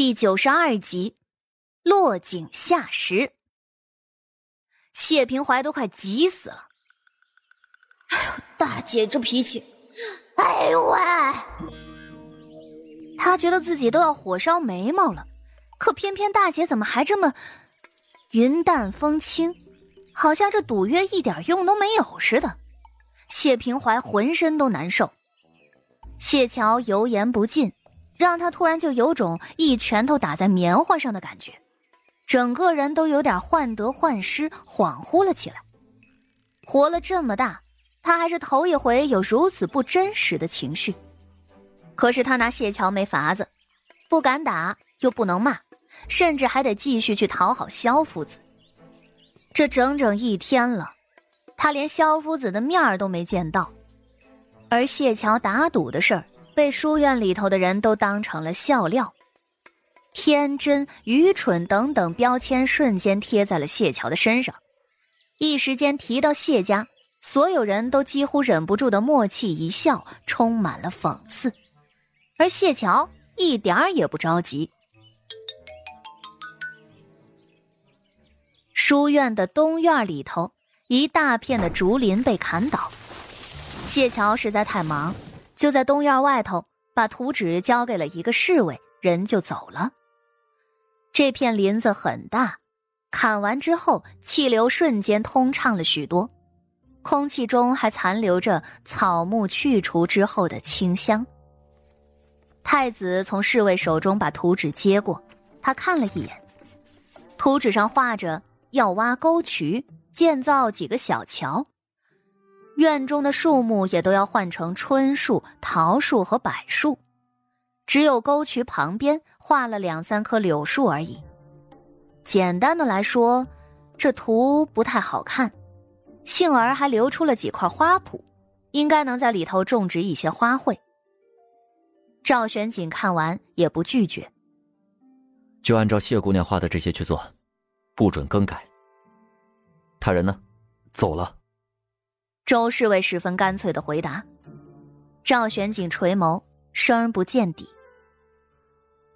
第九十二集，落井下石。谢平怀都快急死了。哎呦，大姐这脾气，哎呦喂！他觉得自己都要火烧眉毛了，可偏偏大姐怎么还这么云淡风轻，好像这赌约一点用都没有似的。谢平怀浑身都难受。谢桥油盐不进。让他突然就有种一拳头打在棉花上的感觉，整个人都有点患得患失、恍惚了起来。活了这么大，他还是头一回有如此不真实的情绪。可是他拿谢桥没法子，不敢打，又不能骂，甚至还得继续去讨好萧夫子。这整整一天了，他连萧夫子的面都没见到，而谢桥打赌的事儿。被书院里头的人都当成了笑料，天真、愚蠢等等标签瞬间贴在了谢桥的身上。一时间提到谢家，所有人都几乎忍不住的默契一笑，充满了讽刺。而谢桥一点儿也不着急。书院的东院里头，一大片的竹林被砍倒，谢桥实在太忙。就在东院外头，把图纸交给了一个侍卫，人就走了。这片林子很大，砍完之后，气流瞬间通畅了许多，空气中还残留着草木去除之后的清香。太子从侍卫手中把图纸接过，他看了一眼，图纸上画着要挖沟渠，建造几个小桥。院中的树木也都要换成椿树、桃树和柏树，只有沟渠旁边画了两三棵柳树而已。简单的来说，这图不太好看，幸而还留出了几块花圃，应该能在里头种植一些花卉。赵玄景看完也不拒绝，就按照谢姑娘画的这些去做，不准更改。他人呢？走了。周侍卫十分干脆的回答，赵玄景垂眸，声不见底。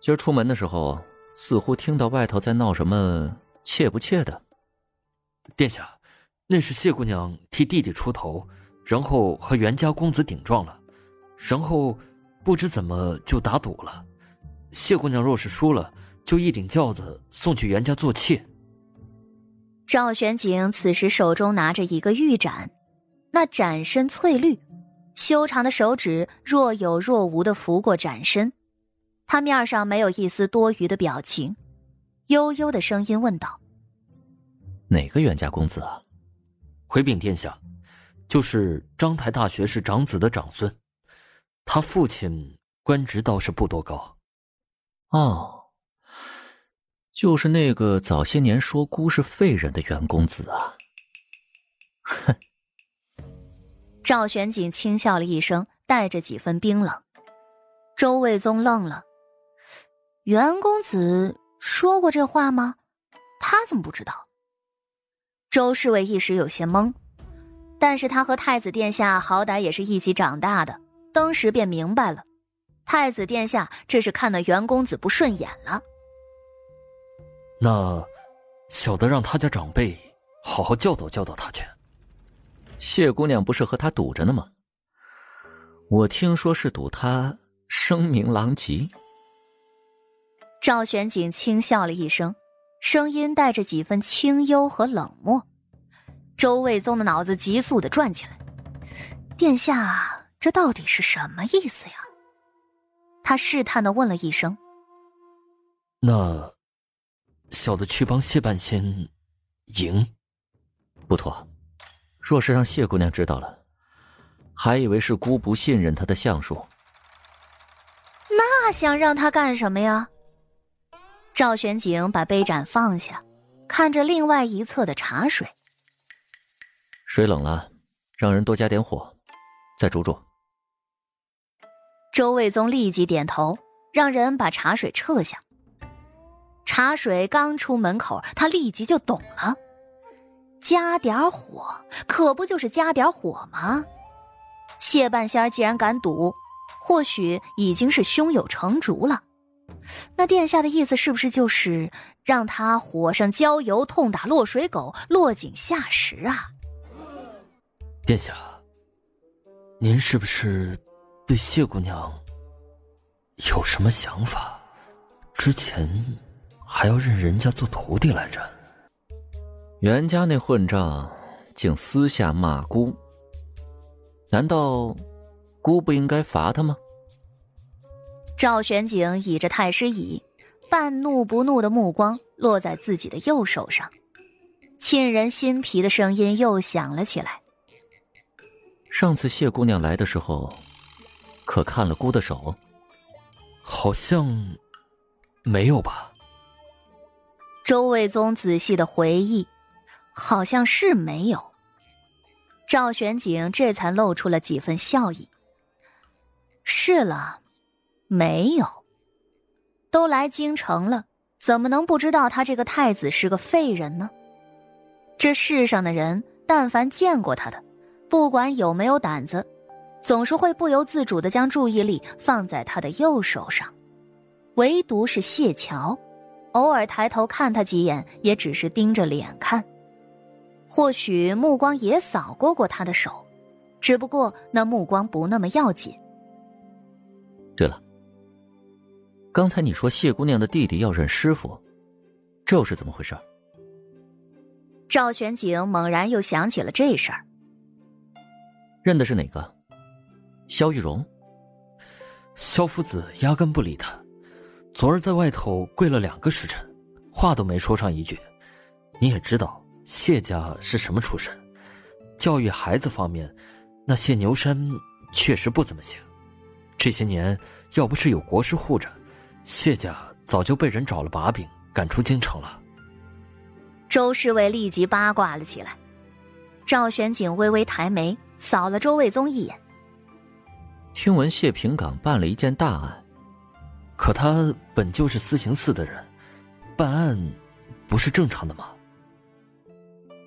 今儿出门的时候，似乎听到外头在闹什么妾不妾的。殿下，那是谢姑娘替弟弟出头，然后和袁家公子顶撞了，然后不知怎么就打赌了。谢姑娘若是输了，就一顶轿子送去袁家做妾。赵玄景此时手中拿着一个玉盏。那展身翠绿，修长的手指若有若无的拂过展身，他面上没有一丝多余的表情，悠悠的声音问道：“哪个袁家公子啊？”回禀殿下，就是章台大学士长子的长孙，他父亲官职倒是不多高。哦，就是那个早些年说孤是废人的袁公子啊。哼。赵玄景轻笑了一声，带着几分冰冷。周卫宗愣了：“袁公子说过这话吗？他怎么不知道？”周侍卫一时有些懵，但是他和太子殿下好歹也是一起长大的，当时便明白了，太子殿下这是看那袁公子不顺眼了。那，小的让他家长辈好好教导教导他去。谢姑娘不是和他赌着呢吗？我听说是赌他声名狼藉。赵玄景轻笑了一声，声音带着几分清幽和冷漠。周卫宗的脑子急速的转起来，殿下这到底是什么意思呀？他试探的问了一声：“那，小的去帮谢半仙赢，不妥。”若是让谢姑娘知道了，还以为是姑不信任她的相术。那想让她干什么呀？赵玄景把杯盏放下，看着另外一侧的茶水。水冷了，让人多加点火，再煮煮。周卫宗立即点头，让人把茶水撤下。茶水刚出门口，他立即就懂了。加点火，可不就是加点火吗？谢半仙儿既然敢赌，或许已经是胸有成竹了。那殿下的意思是不是就是让他火上浇油，痛打落水狗，落井下石啊？殿下，您是不是对谢姑娘有什么想法？之前还要认人家做徒弟来着。袁家那混账，竟私下骂姑，难道姑不应该罚他吗？赵玄景倚着太师椅，半怒不怒的目光落在自己的右手上，沁人心脾的声音又响了起来。上次谢姑娘来的时候，可看了姑的手？好像没有吧。周卫宗仔细的回忆，好像是没有。赵玄景这才露出了几分笑意。是了。没有，都来京城了，怎么能不知道他这个太子是个废人呢？这世上的人，但凡见过他的，不管有没有胆子，总是会不由自主的将注意力放在他的右手上。唯独是谢桥，偶尔抬头看他几眼，也只是盯着脸看，或许目光也扫过过他的手，只不过那目光不那么要紧。对了。刚才你说谢姑娘的弟弟要认师傅，这又是怎么回事？赵玄景猛然又想起了这事儿。认的是哪个？萧玉荣。萧夫子压根不理他，昨儿在外头跪了两个时辰，话都没说上一句。你也知道谢家是什么出身，教育孩子方面，那谢牛山确实不怎么行。这些年要不是有国师护着。谢家早就被人找了把柄，赶出京城了。周侍卫立即八卦了起来。赵玄景微微抬眉，扫了周卫宗一眼。听闻谢平岗办了一件大案，可他本就是司刑司的人，办案不是正常的吗？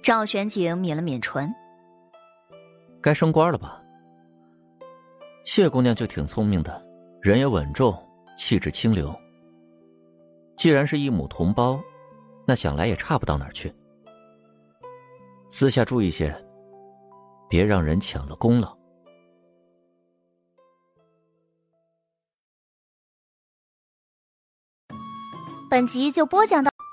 赵玄景抿了抿唇。该升官了吧？谢姑娘就挺聪明的，人也稳重。气质清流。既然是一母同胞，那想来也差不到哪儿去。私下注意些，别让人抢了功劳。本集就播讲到，